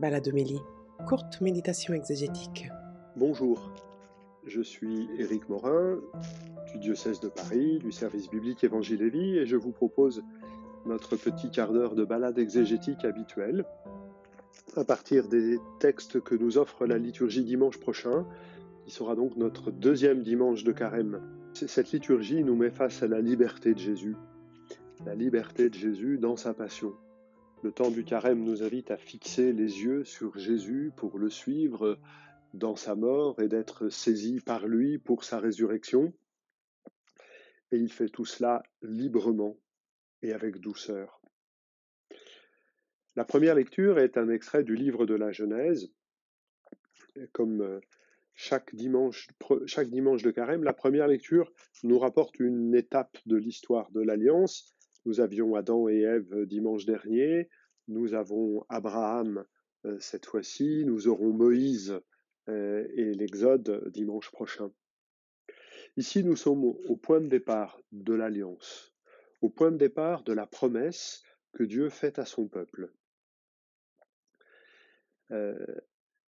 Baladomélie, courte méditation exégétique. Bonjour, je suis Éric Morin du diocèse de Paris, du service biblique Évangile et Vie, et je vous propose notre petit quart d'heure de balade exégétique habituelle à partir des textes que nous offre la liturgie dimanche prochain, qui sera donc notre deuxième dimanche de carême. Cette liturgie nous met face à la liberté de Jésus, la liberté de Jésus dans sa passion. Le temps du carême nous invite à fixer les yeux sur Jésus pour le suivre dans sa mort et d'être saisi par lui pour sa résurrection. Et il fait tout cela librement et avec douceur. La première lecture est un extrait du livre de la Genèse. Comme euh, chaque dimanche, chaque dimanche de carême, la première lecture nous rapporte une étape de l'histoire de l'Alliance, nous avions Adam et Ève dimanche dernier, nous avons Abraham euh, cette fois-ci, nous aurons Moïse euh, et l'Exode dimanche prochain. Ici, nous sommes au point de départ de l'alliance, au point de départ de la promesse que Dieu fait à son peuple. Euh,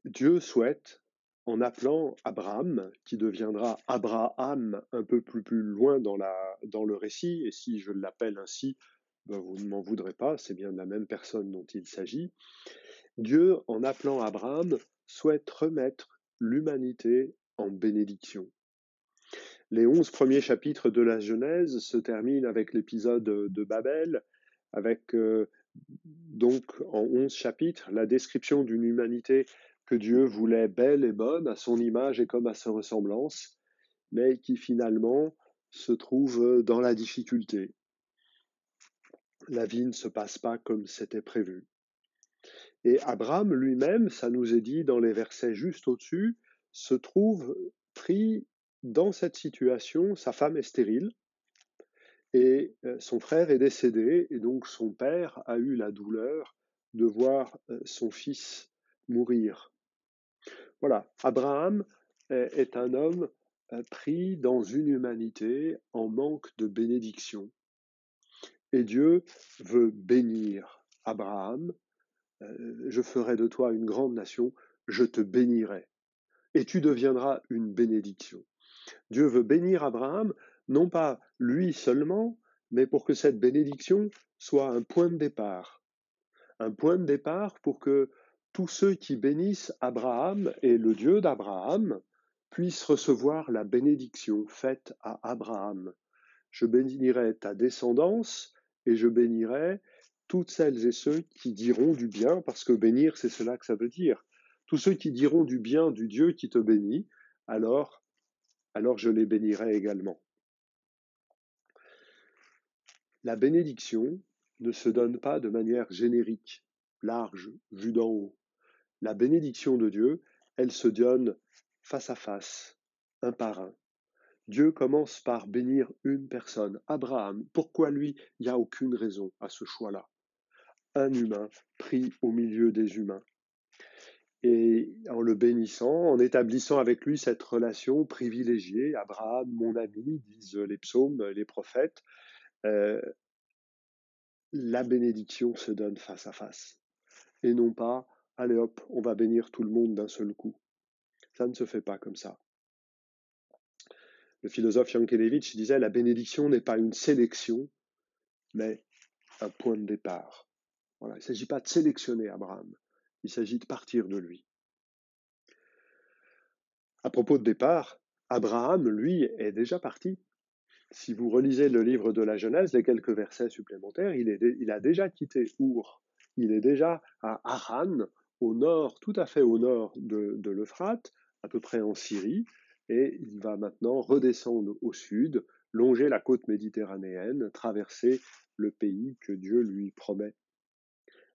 Dieu souhaite en appelant Abraham, qui deviendra Abraham un peu plus, loin dans, le récit, et si je l'appelle ainsi, ben vous ne m'en voudrez pas, c'est bien la même personne dont il s'agit. Dieu, en appelant Abraham, souhaite remettre l'humanité en bénédiction. Les onze premiers chapitres de la Genèse se terminent avec l'épisode de Babel, avec euh, donc en onze chapitres la description d'une humanité que Dieu voulait belle et bonne, à son image et comme à sa ressemblance, mais qui finalement se trouve dans la difficulté. La vie ne se passe pas comme c'était prévu. Et Abraham lui-même, ça nous est dit dans les versets juste au-dessus, se trouve pris dans cette situation. Sa femme est stérile et euh, son frère est décédé et donc son père a eu la douleur de voir euh, son fils mourir. Voilà, Abraham est un homme euh, pris dans une humanité en manque de bénédiction. Et Dieu veut bénir Abraham. Euh, je ferai de toi une grande nation, je te bénirai. Et tu deviendras une bénédiction. Dieu veut bénir Abraham, non pas lui seulement, mais pour que cette bénédiction soit un point de départ. Un point de départ pour que tous ceux qui bénissent Abraham et le Dieu d'Abraham puissent recevoir la bénédiction faite à Abraham. Je bénirai ta descendance et je bénirai toutes celles et ceux qui diront du bien, parce que bénir, c'est cela que ça veut dire. Tous ceux qui diront du bien du Dieu qui te bénit, alors, alors je les bénirai également. La bénédiction ne se donne pas de manière générique, large, vue d'en haut. La bénédiction de Dieu, elle se donne face à face, un par un. Dieu commence par bénir une personne, Abraham. Pourquoi lui Il n'y a aucune raison à ce choix-là? Un humain pris au milieu des humains. Et en le bénissant, en établissant avec lui cette relation privilégiée, Abraham, mon ami, disent les psaumes, les prophètes, euh, la bénédiction se donne face à face. Et non pas allez hop, on va bénir tout le monde d'un seul coup. Ça ne se fait pas comme ça. Le philosophe Yankelevitch disait la bénédiction n'est pas une sélection, mais un point de départ. Il ne s'agit pas de sélectionner Abraham, il s'agit de partir de lui. À propos de départ, Abraham, lui, est déjà parti. Si vous relisez le livre de la Genèse, les quelques versets supplémentaires, il a déjà quitté Our. Il est déjà à Haran, au nord, tout à fait au nord de, l'Euphrate, à peu près en Syrie, et il va maintenant redescendre au sud, longer la côte méditerranéenne, traverser le pays que Dieu lui promet.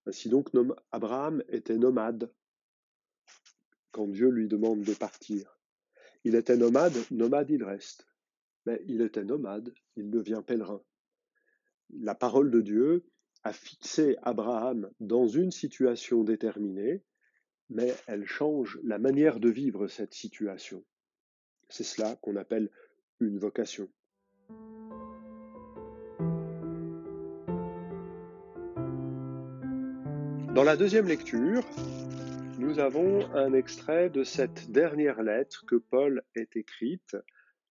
Ainsi donc, Abraham était nomade quand Dieu lui demande de partir. Il était nomade, nomade il reste. Mais il était nomade, il devient pèlerin. La parole de Dieu a fixé Abraham dans une situation déterminée, mais elle change la manière de vivre cette situation. C'est cela qu'on appelle une vocation. Dans la deuxième lecture, nous avons un extrait de cette dernière lettre que Paul ait écrite,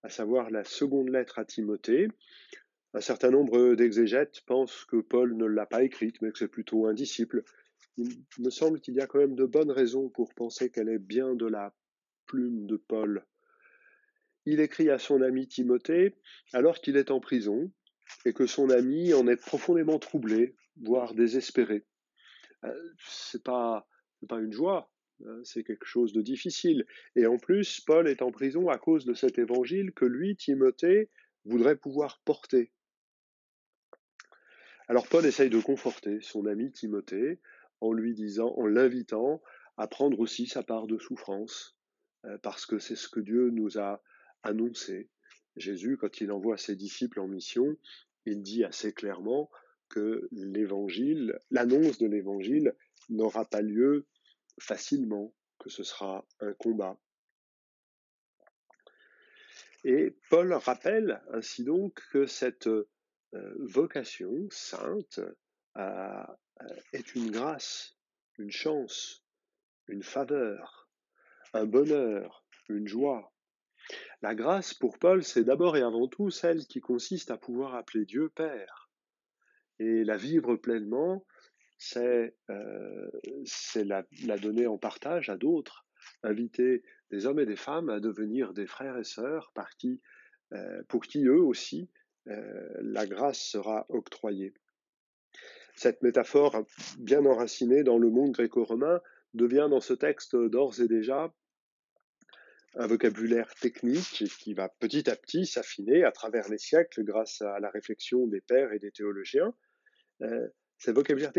à savoir la seconde lettre à Timothée. Un certain nombre d'exégètes pensent que Paul ne l'a pas écrite, mais que c'est plutôt un disciple. Il me semble qu'il y a quand même de bonnes raisons pour penser qu'elle est bien de la plume de Paul. Il écrit à son ami Timothée alors qu'il est en prison et que son ami en est profondément troublé, voire désespéré. Euh, c'est pas une joie, hein, c'est quelque chose de difficile. Et en plus, Paul est en prison à cause de cet évangile que lui, Timothée, voudrait pouvoir porter. Alors Paul essaye de conforter son ami Timothée en lui disant, en l'invitant à prendre aussi sa part de souffrance, euh, parce que c'est ce que Dieu nous a annoncé. Jésus, quand il envoie ses disciples en mission, il dit assez clairement que l'évangile, l'annonce de l'évangile n'aura pas lieu facilement, que ce sera un combat. Et Paul rappelle ainsi donc que cette vocation sainte euh, est une grâce, une chance, une faveur, un bonheur, une joie. La grâce pour Paul, c'est d'abord et avant tout celle qui consiste à pouvoir appeler Dieu Père et la vivre pleinement c'est euh, la, donner en partage à d'autres, inviter des hommes et des femmes à devenir des frères et sœurs euh, pour qui eux aussi euh, la grâce sera octroyée. Cette métaphore bien enracinée dans le monde gréco-romain devient dans ce texte d'ores et déjà un vocabulaire technique qui va petit à petit s'affiner à travers les siècles grâce à la réflexion des pères et des théologiens. Euh, cette vocabulaire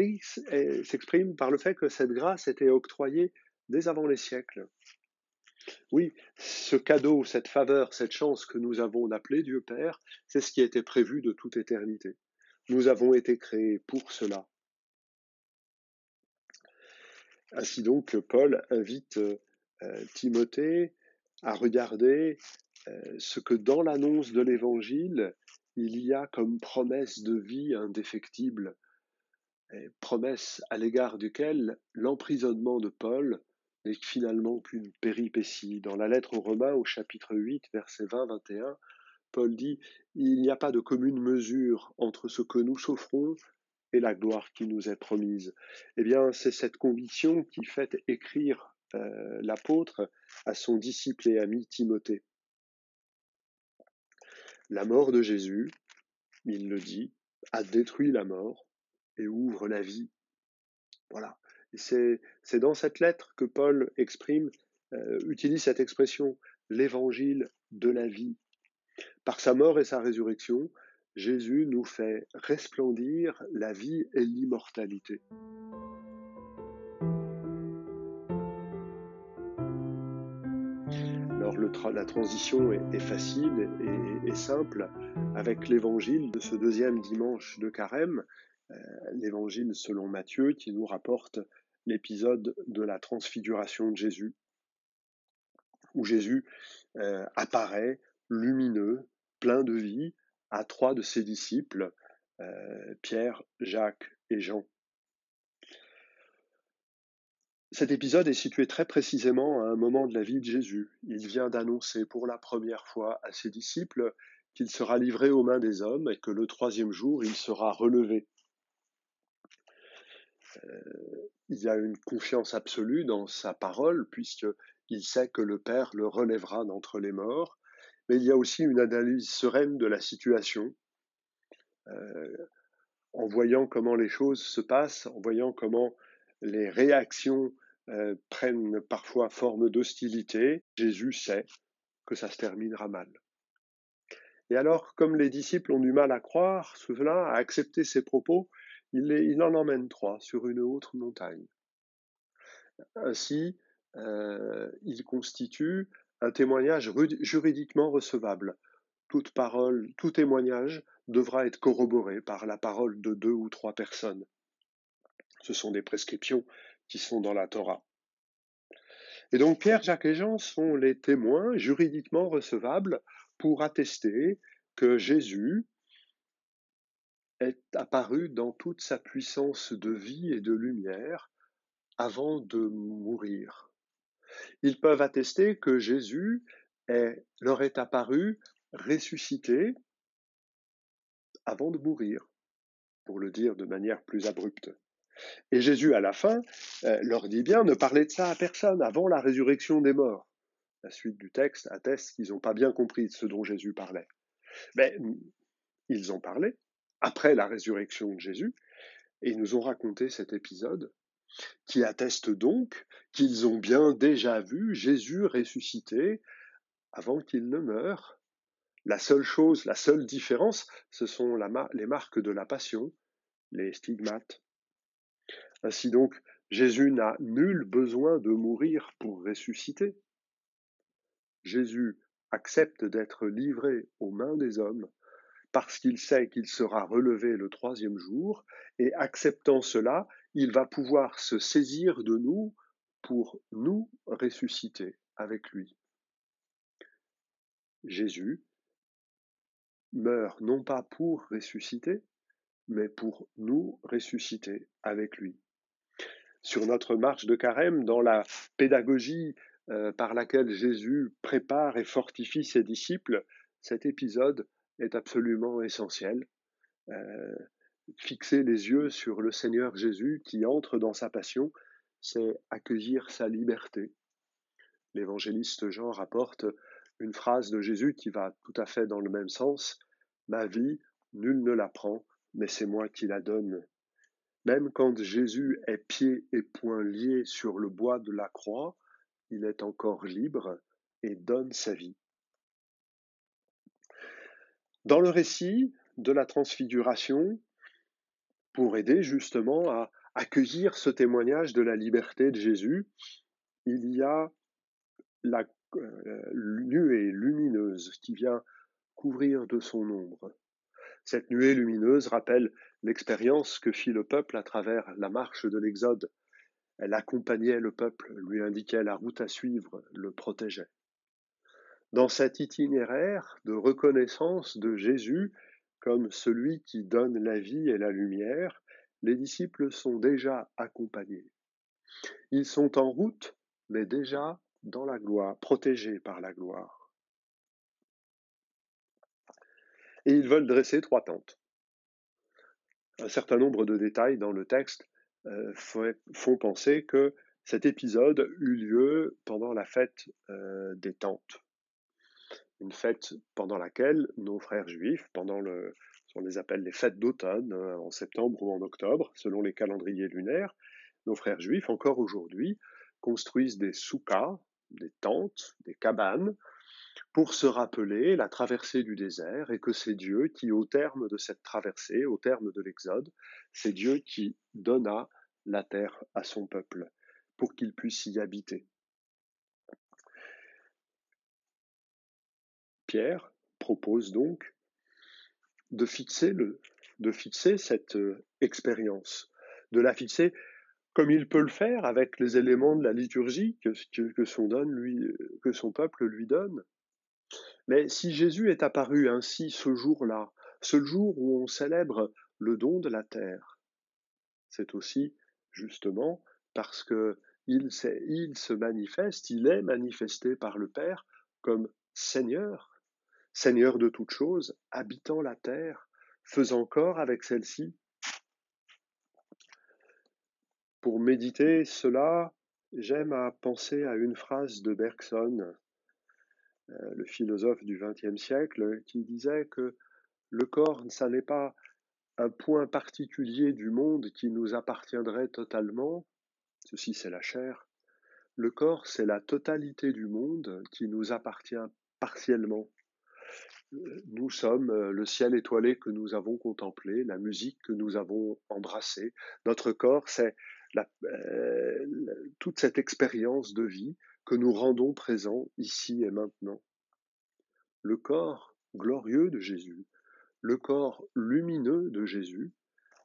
s'exprime par le fait que cette grâce était octroyée dès avant les siècles. Oui, ce cadeau, cette faveur, cette chance que nous avons d'appeler Dieu Père, c'est ce qui était prévu de toute éternité. Nous avons été créés pour cela. Ainsi donc, Paul invite euh, Timothée à regarder euh, ce que dans l'annonce de l'Évangile, il y a comme promesse de vie indéfectible, promesse à l'égard duquel l'emprisonnement de Paul n'est finalement qu'une péripétie. Dans la lettre aux Romains au chapitre 8, versets 20-21, Paul dit Il n'y a pas de commune mesure entre ce que nous souffrons et la gloire qui nous est promise. Eh bien, c'est cette conviction qui fait écrire euh, l'apôtre à son disciple et ami Timothée. La mort de Jésus, il le dit, a détruit la mort, et ouvre la vie. Voilà. C'est dans cette lettre que Paul euh, utilise cette expression, l'évangile de la vie. Par sa mort et sa résurrection, Jésus nous fait resplendir la vie et l'immortalité. Alors la transition est, facile et, simple avec l'évangile de ce deuxième dimanche de carême l'évangile selon Matthieu qui nous rapporte l'épisode de la transfiguration de Jésus, où Jésus euh, apparaît lumineux, plein de vie, à trois de ses disciples, euh, Pierre, Jacques et Jean. Cet épisode est situé très précisément à un moment de la vie de Jésus. Il vient d'annoncer pour la première fois à ses disciples qu'il sera livré aux mains des hommes et que le troisième jour il sera relevé. Euh, il y a une confiance absolue dans sa parole, puisqu'il sait que le Père le relèvera d'entre les morts, mais il y a aussi une analyse sereine de la situation, euh, en voyant comment les choses se passent, en voyant comment les réactions euh, prennent parfois forme d'hostilité, Jésus sait que ça se terminera mal. Et alors, comme les disciples ont du mal à croire cela, à accepter ces propos, il, en emmène trois sur une autre montagne. Ainsi, euh, il constitue un témoignage juridiquement recevable. Toute parole, tout témoignage devra être corroboré par la parole de deux ou trois personnes. Ce sont des prescriptions qui sont dans la Torah. Et donc Pierre, Jacques et Jean sont les témoins juridiquement recevables pour attester que Jésus est apparu dans toute sa puissance de vie et de lumière avant de mourir. Ils peuvent attester que Jésus leur est apparu ressuscité avant de mourir, pour le dire de manière plus abrupte. Et Jésus, à la fin, euh, leur dit bien, ne parlez de ça à personne avant la résurrection des morts. La suite du texte atteste qu'ils n'ont pas bien compris ce dont Jésus parlait. Mais ils ont parlé après la résurrection de Jésus, et nous ont raconté cet épisode qui atteste donc qu'ils ont bien déjà vu Jésus ressuscité avant qu'il ne meure. La seule chose, la seule différence, ce sont les marques de la passion, les stigmates. Ainsi donc, Jésus n'a nul besoin de mourir pour ressusciter. Jésus accepte d'être livré aux mains des hommes parce qu'il sait qu'il sera relevé le troisième jour, et acceptant cela, il va pouvoir se saisir de nous pour nous ressusciter avec lui. Jésus meurt non pas pour ressusciter, mais pour nous ressusciter avec lui. Sur notre marche de carême, dans la pédagogie euh, par laquelle Jésus prépare et fortifie ses disciples, cet épisode est absolument essentiel. Euh, fixer les yeux sur le Seigneur Jésus qui entre dans sa passion, c'est accueillir sa liberté. L'évangéliste Jean rapporte une phrase de Jésus qui va tout à fait dans le même sens. Ma vie, nul ne la prend, mais c'est moi qui la donne. Même quand Jésus est pieds et poings liés sur le bois de la croix, il est encore libre et donne sa vie. Dans le récit de la transfiguration, pour aider justement à accueillir ce témoignage de la liberté de Jésus, il y a la euh, nuée lumineuse qui vient couvrir de son ombre. Cette nuée lumineuse rappelle l'expérience que fit le peuple à travers la marche de l'Exode. Elle accompagnait le peuple, lui indiquait la route à suivre, le protégeait. Dans cet itinéraire de reconnaissance de Jésus comme celui qui donne la vie et la lumière, les disciples sont déjà accompagnés. Ils sont en route, mais déjà dans la gloire, protégés par la gloire. Et ils veulent dresser trois tentes. Un certain nombre de détails dans le texte euh, font penser que cet épisode eut lieu pendant la fête euh, des tentes une fête pendant laquelle nos frères juifs, pendant le, on les appelle les fêtes d'automne, euh, en septembre ou en octobre, selon les calendriers lunaires, nos frères juifs, encore aujourd'hui, construisent des soukas, des tentes, des cabanes, pour se rappeler la traversée du désert et que c'est Dieu qui, au terme de cette traversée, au terme de l'Exode, c'est Dieu qui donna la terre à son peuple pour qu'il puisse y habiter. Pierre propose donc de fixer, cette euh, expérience, de la fixer comme il peut le faire avec les éléments de la liturgie lui, que son peuple lui donne. Mais si Jésus est apparu ainsi ce jour-là, ce jour où on célèbre le don de la terre, c'est aussi justement parce que il, il se manifeste, il est manifesté par le Père comme Seigneur, Seigneur de toutes choses, habitant la terre, faisant corps avec celle-ci. Pour méditer cela, j'aime à penser à une phrase de Bergson, euh, le philosophe du XXe siècle, qui disait que le corps, ça n'est pas un point particulier du monde qui nous appartiendrait totalement, ceci c'est la chair, le corps c'est la totalité du monde qui nous appartient partiellement nous sommes euh, le ciel étoilé que nous avons contemplé, la musique que nous avons embrassée. Notre corps, c'est euh, toute cette expérience de vie que nous rendons présent ici et maintenant. Le corps glorieux de Jésus, le corps lumineux de Jésus,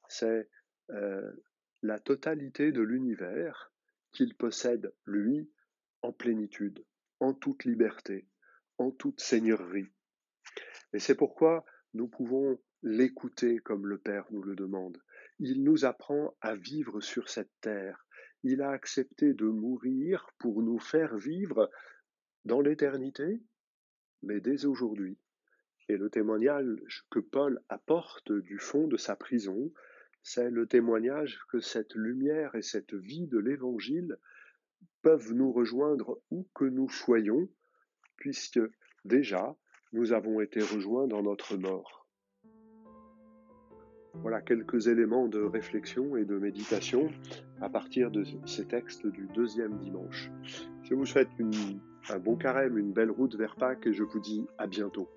c'est euh, la totalité de l'univers qu'il possède, lui, en plénitude, en toute liberté, en toute seigneurie. Et c'est pourquoi nous pouvons l'écouter comme le Père nous le demande. Il nous apprend à vivre sur cette terre. il a accepté de mourir pour nous faire vivre dans l'éternité, mais dès aujourd'hui. Et le témoignage que Paul apporte du fond de sa prison, c'est le témoignage que cette lumière et cette vie de l'Évangile peuvent nous rejoindre où que nous soyons, puisque déjà nous avons été rejoints dans notre mort. Voilà quelques éléments de réflexion et de méditation à partir de ces textes du deuxième dimanche. Je vous souhaite un bon carême, une belle route vers Pâques et je vous dis à bientôt.